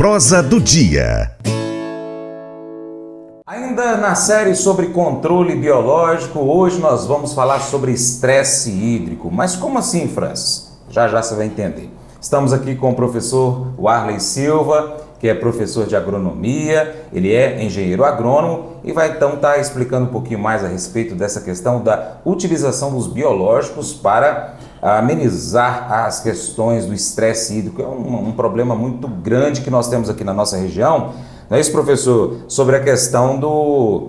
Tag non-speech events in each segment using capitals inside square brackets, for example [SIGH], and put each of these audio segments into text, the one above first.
Prosa do dia. Ainda na série sobre controle biológico, hoje nós vamos falar sobre estresse hídrico. Mas como assim, Francis? Já já você vai entender. Estamos aqui com o professor Warley Silva, que é professor de agronomia, ele é engenheiro agrônomo e vai então estar tá explicando um pouquinho mais a respeito dessa questão da utilização dos biológicos para amenizar as questões do estresse hídrico. É um, um, problema muito grande que nós temos aqui na nossa região. Não é isso, professor? Sobre a questão do,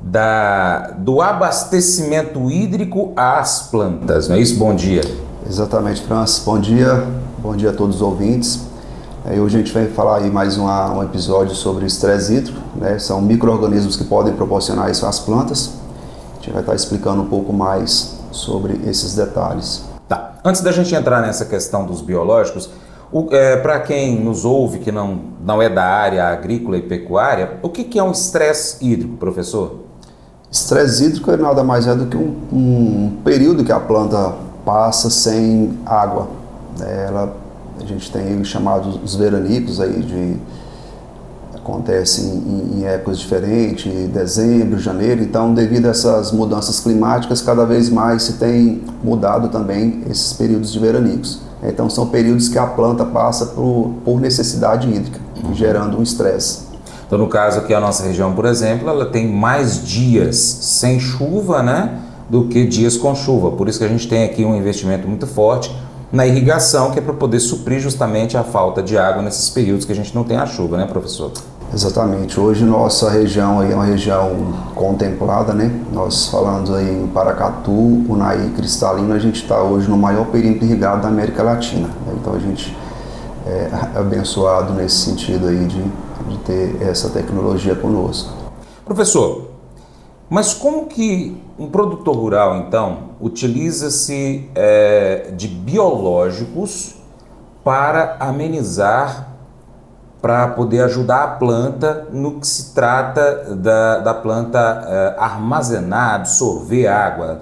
da, do abastecimento hídrico às plantas. Não é isso? Bom dia. Exatamente, Francis. Bom dia. Bom dia a todos os ouvintes. Hoje a gente vai falar aí mais uma, um episódio sobre estresse hídrico. Né? São micro-organismos que podem proporcionar isso às plantas. A gente vai estar explicando um pouco mais sobre esses detalhes. Tá. Antes da gente entrar nessa questão dos biológicos, é, para quem nos ouve que não, não é da área agrícola e pecuária, o que, que é um estresse hídrico, professor? Estresse hídrico é nada mais é do que um, um período que a planta passa sem água. Ela, a gente tem os chamados os veranicos aí de acontecem em, em, épocas diferentes, dezembro, janeiro. Então, devido a essas mudanças climáticas, cada vez mais se tem mudado também esses períodos de veranicos. Então, são períodos que a planta passa por, por necessidade hídrica, uhum. gerando um estresse. Então, no caso aqui, a nossa região, por exemplo, ela tem mais dias sem chuva, né, do que dias com chuva. Por isso que a gente tem aqui um investimento muito forte na irrigação, que é para poder suprir justamente a falta de água nesses períodos que a gente não tem a chuva, né, professor? Exatamente. Hoje nossa região aí é uma região contemplada, né? Nós falando aí em Paracatu, Unai Cristalino, a gente está hoje no maior perímetro irrigado da América Latina. Né? Então a gente é abençoado nesse sentido aí de, de ter essa tecnologia conosco. Professor, mas como que um produtor rural, então, utiliza-se é, de biológicos para amenizar para poder ajudar a planta no que se trata da, da planta uh, armazenar, absorver água.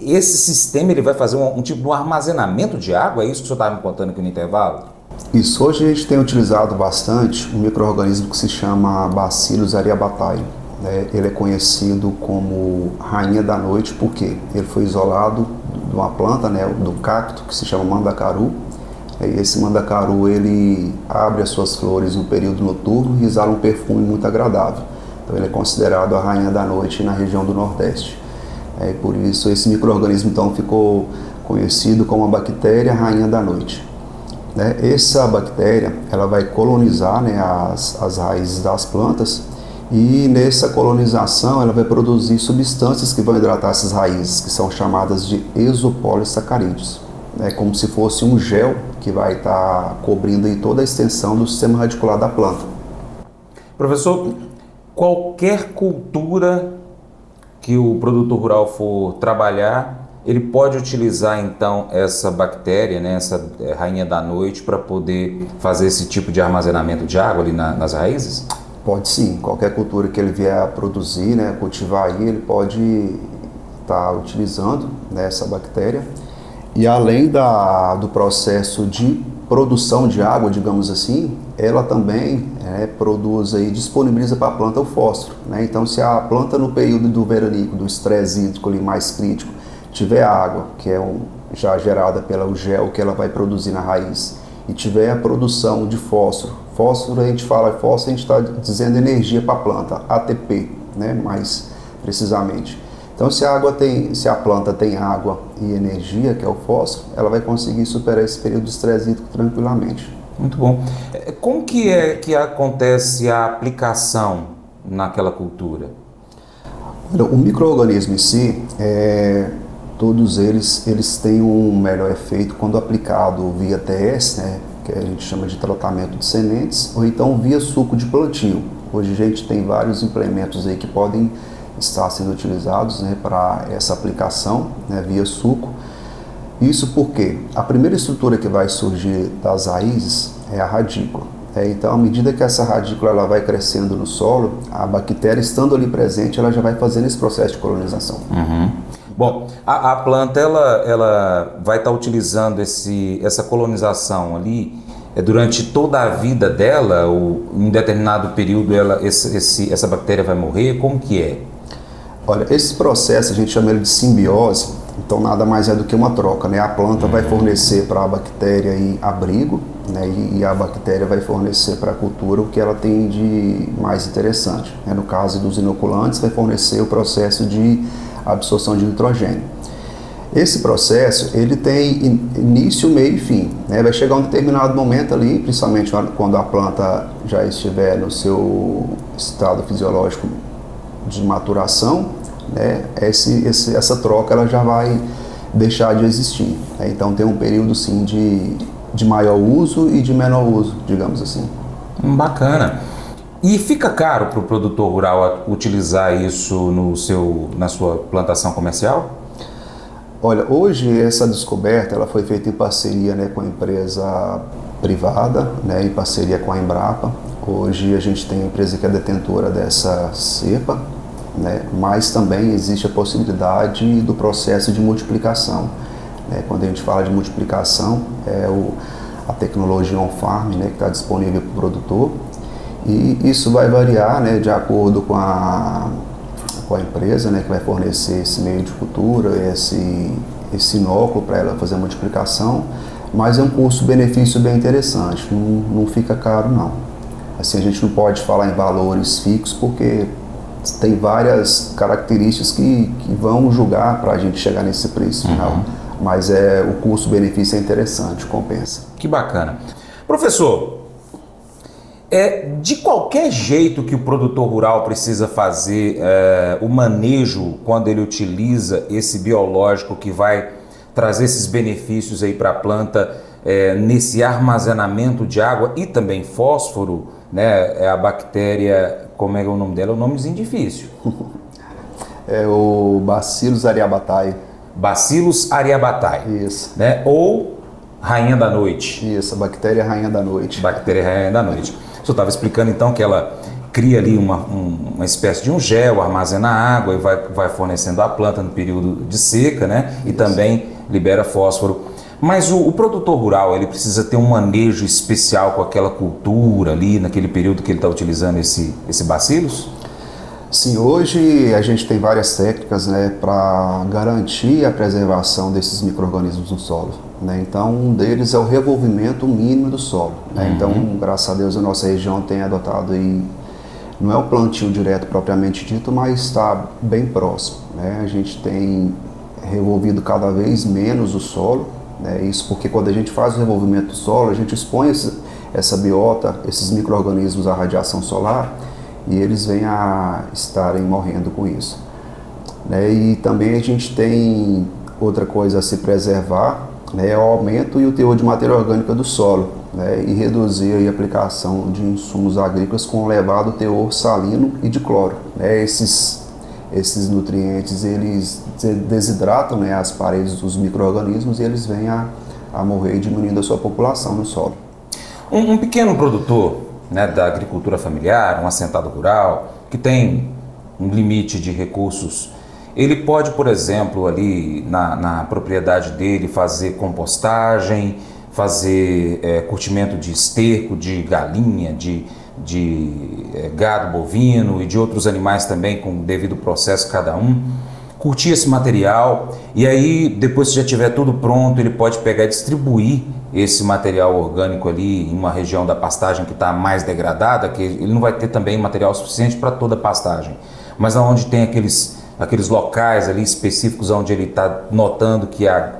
Esse sistema ele vai fazer um, um tipo de armazenamento de água? É isso que o senhor estava me contando aqui no intervalo? Isso. Hoje a gente tem utilizado bastante um microorganismo que se chama Bacillus aryabhatae. Né? Ele é conhecido como rainha da noite porque ele foi isolado de uma planta, né, do cacto, que se chama mandacaru, esse mandacaru ele abre as suas flores no período noturno e exala um perfume muito agradável. Então ele é considerado a rainha da noite na região do Nordeste. É, por isso esse microorganismo então ficou conhecido como a bactéria rainha da noite. Né? Essa bactéria ela vai colonizar né, as, as raízes das plantas e nessa colonização ela vai produzir substâncias que vão hidratar essas raízes, que são chamadas de exopolissacarídeos é como se fosse um gel que vai estar tá cobrindo toda a extensão do sistema radicular da planta. Professor, qualquer cultura que o produtor rural for trabalhar, ele pode utilizar então essa bactéria, né, essa é, rainha da noite, para poder fazer esse tipo de armazenamento de água ali na, nas raízes? Pode sim. Qualquer cultura que ele vier a produzir, né, cultivar aí, ele pode estar tá utilizando né, essa bactéria e além da, do processo de produção de água, digamos assim, ela também é, produz e disponibiliza para a planta o fósforo. Né? Então, se a planta no período do veranico, do estresse hídrico ali mais crítico, tiver água, que é um, já gerada pelo gel que ela vai produzir na raiz, e tiver a produção de fósforo, fósforo a gente fala fósforo, a gente está dizendo energia para a planta, ATP, né? mais precisamente. Então, se a água tem, se a planta tem água e energia, que é o fósforo, ela vai conseguir superar esse período de estresse hídrico tranquilamente. Muito bom. É, como que é que acontece a aplicação naquela cultura? O microorganismo em si, é, todos eles, eles têm um melhor efeito quando aplicado via TS, né, que a gente chama de tratamento de sementes, ou então via suco de plantio. Hoje a gente tem vários implementos aí que podem está sendo utilizados né, para essa aplicação né, via suco. Isso porque a primeira estrutura que vai surgir das raízes é a radícula. É, então, à medida que essa radícula ela vai crescendo no solo, a bactéria estando ali presente, ela já vai fazendo esse processo de colonização. Uhum. Bom, a, a, planta ela, ela vai estar tá utilizando esse, essa colonização ali é durante toda a vida dela, ou em determinado período ela, esse, esse, essa bactéria vai morrer? Como que é? Olha, esse processo a gente chama ele de simbiose, então nada mais é do que uma troca, né? A planta vai fornecer para a bactéria abrigo, né? E, e, a bactéria vai fornecer para a cultura o que ela tem de mais interessante. Né? No caso dos inoculantes, vai fornecer o processo de absorção de nitrogênio. Esse processo ele tem início, meio e fim. Né? Vai chegar um determinado momento ali, principalmente quando a planta já estiver no seu estado fisiológico de maturação, né? Esse, esse, essa troca ela já vai deixar de existir. Né? Então tem um período sim de, de maior uso e de menor uso, digamos assim. Bacana. E fica caro para o produtor rural utilizar isso no seu, na sua plantação comercial? Olha, hoje essa descoberta ela foi feita em parceria né, com a empresa privada, né, em parceria com a Embrapa. Hoje a gente tem empresa que é detentora dessa cepa, né, mas também existe a possibilidade do processo de multiplicação. Né, quando a gente fala de multiplicação, é o, a tecnologia on-farm né, que está disponível para o produtor. E isso vai variar né, de acordo com a com a empresa né, que vai fornecer esse meio de cultura, esse, esse inóculo para ela fazer a multiplicação, mas é um custo-benefício bem interessante, não, não fica caro não. Assim, a gente não pode falar em valores fixos porque tem várias características que, que vão julgar para a gente chegar nesse preço final. Uhum. Mas é, o custo-benefício é interessante, compensa. Que bacana. Professor, é de qualquer jeito que o produtor rural precisa fazer é, o manejo quando ele utiliza esse biológico que vai trazer esses benefícios aí para a planta é, nesse armazenamento de água e também fósforo, né? É a bactéria, como é o nome dela? É um nomezinho difícil. [LAUGHS] É o Bacillus aryabhatae. Bacillus aryabhatae. Isso. Né? Ou rainha da noite. Isso, a bactéria rainha da noite. Bactéria rainha da noite. O senhor estava explicando então que ela cria ali uma, um, uma espécie de um gel, armazena água e vai, vai fornecendo à planta no período de seca, né? E Isso. também libera fósforo. Mas o, o, produtor rural, ele precisa ter um manejo especial com aquela cultura ali, naquele período que ele está utilizando esse, esse bacilos? Sim, hoje a gente tem várias técnicas né, para garantir a preservação desses micro-organismos no solo. Né? Então, um deles é o revolvimento mínimo do solo. Né? Uhum. Então, graças a Deus, a nossa região tem adotado aí, não é o plantio direto propriamente dito, mas está bem próximo. Né? A gente tem revolvido cada vez menos o solo, né? isso porque quando a gente faz o revolvimento do solo, a gente expõe esse, essa biota, esses micro-organismos à radiação solar e eles vêm a estarem morrendo com isso. Né? E também a gente tem outra coisa a se preservar, né? é o aumento e o teor de matéria orgânica do solo né? e reduzir a aplicação de insumos agrícolas com elevado teor salino e de cloro. Né? Esses, esses nutrientes eles desidratam né, as paredes dos micro-organismos e eles vêm a, a morrer diminuindo a sua população no solo. Um, um pequeno produtor né, da agricultura familiar, um assentado rural, que tem um limite de recursos, ele pode, por exemplo, ali na, na propriedade dele fazer compostagem, fazer é, curtimento de esterco, de galinha, de, de é, gado bovino e de outros animais também com devido processo cada um curtir esse material e aí depois que já tiver tudo pronto ele pode pegar e distribuir esse material orgânico ali em uma região da pastagem que está mais degradada, que ele não vai ter também material suficiente para toda a pastagem, mas onde tem aqueles, aqueles locais ali específicos onde ele está notando que a,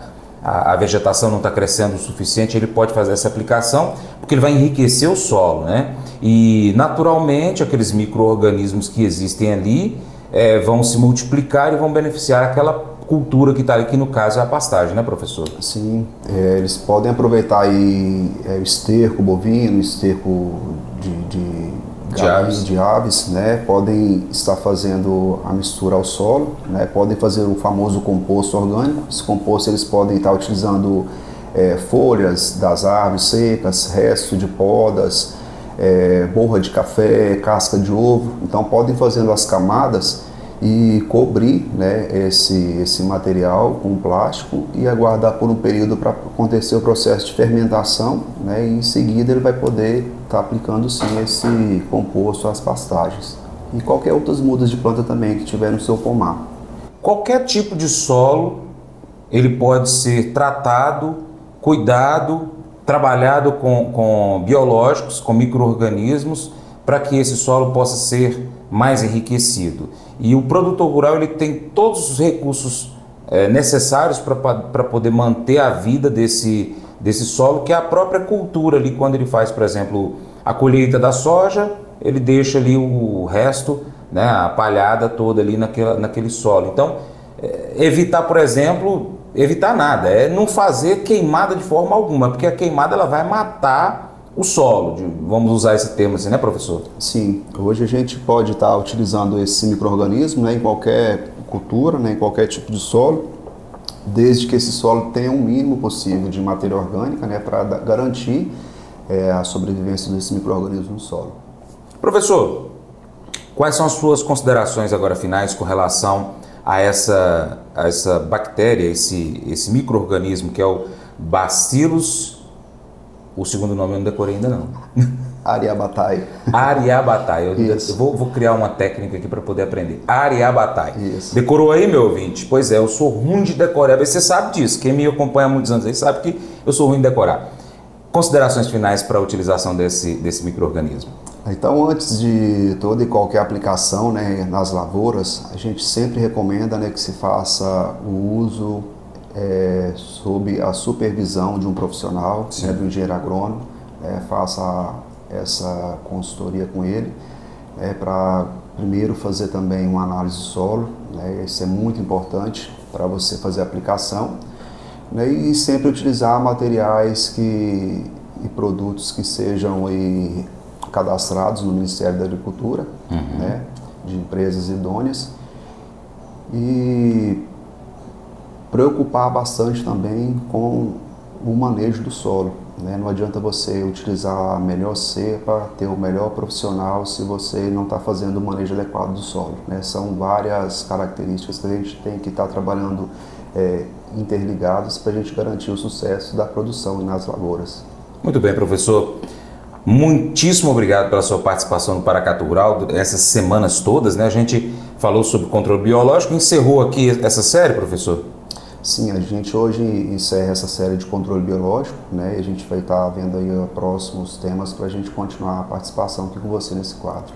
a, a vegetação não está crescendo o suficiente, ele pode fazer essa aplicação, porque ele vai enriquecer o solo, né? E naturalmente aqueles micro-organismos que existem ali é, vão se multiplicar e vão beneficiar aquela cultura que está ali, que no caso é a pastagem, né, professor? Sim, é, eles podem aproveitar aí é, esterco bovino, esterco de, de, de, aves. de aves, né? Podem estar fazendo a mistura ao solo, né? Podem fazer o famoso composto orgânico. Esse composto eles podem estar utilizando é, folhas das árvores secas, restos de podas, é, borra de café, casca de ovo. Então podem fazendo as camadas e cobrir né, esse, esse material com plástico e aguardar por um período para acontecer o processo de fermentação né, e em seguida ele vai poder estar tá aplicando sim esse composto às pastagens e qualquer outras mudas de planta também que tiver no seu pomar. Qualquer tipo de solo ele pode ser tratado, cuidado, trabalhado com, com biológicos, com micro-organismos, para que esse solo possa ser mais enriquecido. E o produtor rural ele tem todos os recursos é, necessários para poder manter a vida desse, desse solo, que é a própria cultura ali, quando ele faz, por exemplo, a colheita da soja, ele deixa ali o resto, né, a palhada toda ali naquela, naquele solo. Então, é, evitar, por exemplo, evitar nada, é não fazer queimada de forma alguma, porque a queimada ela vai matar o solo, de, vamos usar esse termo assim, né, professor? Sim, hoje a gente pode estar utilizando esse microorganismo né, em qualquer cultura, né, em qualquer tipo de solo, desde que esse solo tenha o um mínimo possível de matéria orgânica né, para garantir é, a sobrevivência desse microorganismo no solo. Professor, quais são as suas considerações agora finais com relação a essa, a essa bactéria, esse, esse microorganismo que é o Bacillus o segundo nome eu não decorei ainda não. [LAUGHS] Ariabatai. Ariabatai. Eu, eu vou, vou, criar uma técnica aqui para poder aprender. Ariabatai. Isso. Decorou aí, meu ouvinte? Pois é, eu sou ruim de decorar. Você sabe disso. Quem me acompanha há muitos anos aí sabe que eu sou ruim de decorar. Considerações finais para a utilização desse, desse microorganismo. Então, antes de toda e qualquer aplicação né, nas lavouras, a gente sempre recomenda né, que se faça o uso é, sob a supervisão de um profissional, né, do engenheiro agrônomo, é, faça essa consultoria com ele, é, para primeiro fazer também uma análise do solo, né, isso é muito importante para você fazer a aplicação, né, e sempre utilizar materiais que, e produtos que sejam aí, cadastrados no Ministério da Agricultura, uhum. né, de empresas idôneas, e preocupar bastante também com o manejo do solo. Né? Não adianta você utilizar a melhor cepa, ter o melhor profissional se você não está fazendo o manejo adequado do solo. Né? São várias características que a gente tem que estar tá trabalhando é, interligadas para a gente garantir o sucesso da produção nas lavouras. Muito bem, professor. Muitíssimo obrigado pela sua participação no Paracatu Rural, essas semanas todas, né? A gente falou sobre controle biológico, encerrou aqui essa série, professor? Sim, a gente hoje encerra essa série de controle biológico, né? E a gente vai estar vendo aí próximos temas para a gente continuar a participação aqui com você nesse quadro.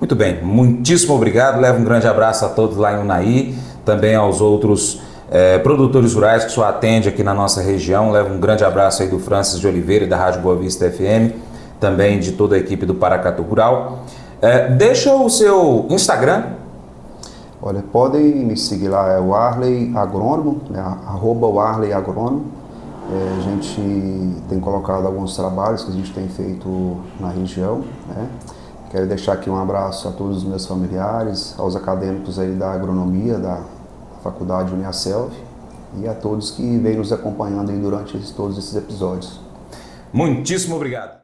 Muito bem, muitíssimo obrigado. Levo um grande abraço a todos lá em Unai, também aos outros é, produtores rurais que só atende aqui na nossa região. Levo um grande abraço aí do Francis de Oliveira e da Rádio Boa Vista FM, também de toda a equipe do Paracatu Rural. É, deixa o seu Instagram Olha, podem me seguir lá, é o Arley Agrônomo, né, arroba o Arley Agrônomo. É, a gente tem colocado alguns trabalhos que a gente tem feito na região. Né? Quero deixar aqui um abraço a todos os meus familiares, aos acadêmicos aí da agronomia da Faculdade Uniaselv e a todos que vêm nos acompanhando aí durante todos esses episódios. Muitíssimo obrigado.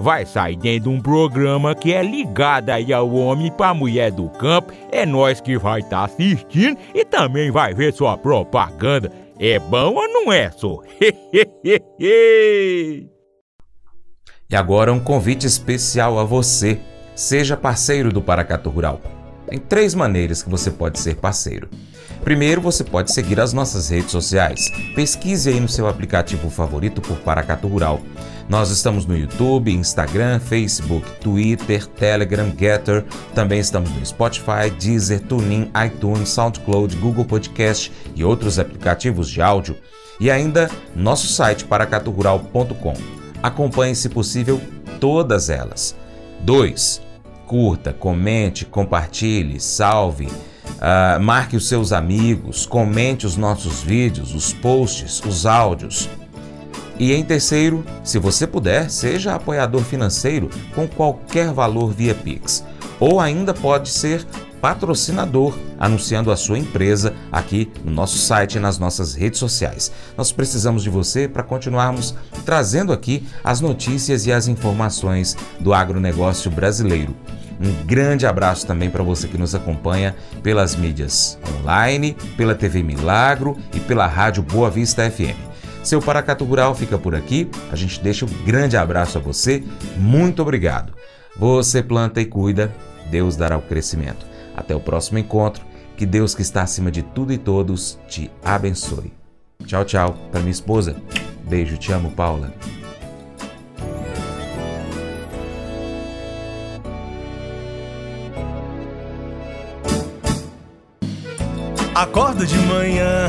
vai sair dentro de um programa que é ligado aí ao homem para a mulher do campo. É nós que vai estar tá assistindo e também vai ver sua propaganda. É bom ou não é, só? [LAUGHS] e agora um convite especial a você. Seja parceiro do Paracato Rural. Tem três maneiras que você pode ser parceiro. Primeiro, você pode seguir as nossas redes sociais. Pesquise aí no seu aplicativo favorito por Paracato Rural. Nós estamos no YouTube, Instagram, Facebook, Twitter, Telegram, Getter. Também estamos no Spotify, Deezer, TuneIn, iTunes, SoundCloud, Google Podcast e outros aplicativos de áudio. E ainda nosso site paracaturural.com. Acompanhe, se possível, todas elas. 2. Curta, comente, compartilhe, salve Uh, marque os seus amigos, comente os nossos vídeos, os posts, os áudios. E em terceiro, se você puder, seja apoiador financeiro com qualquer valor via Pix. Ou ainda pode ser patrocinador, anunciando a sua empresa aqui no nosso site e nas nossas redes sociais. Nós precisamos de você para continuarmos trazendo aqui as notícias e as informações do agronegócio brasileiro. Um grande abraço também para você que nos acompanha pelas mídias online, pela TV Milagro e pela Rádio Boa Vista FM. Seu Paracato Rural fica por aqui. A gente deixa um grande abraço a você. Muito obrigado. Você planta e cuida, Deus dará o crescimento. Até o próximo encontro. Que Deus que está acima de tudo e todos te abençoe. Tchau, tchau. Para minha esposa. Beijo, te amo, Paula. Acordo de manhã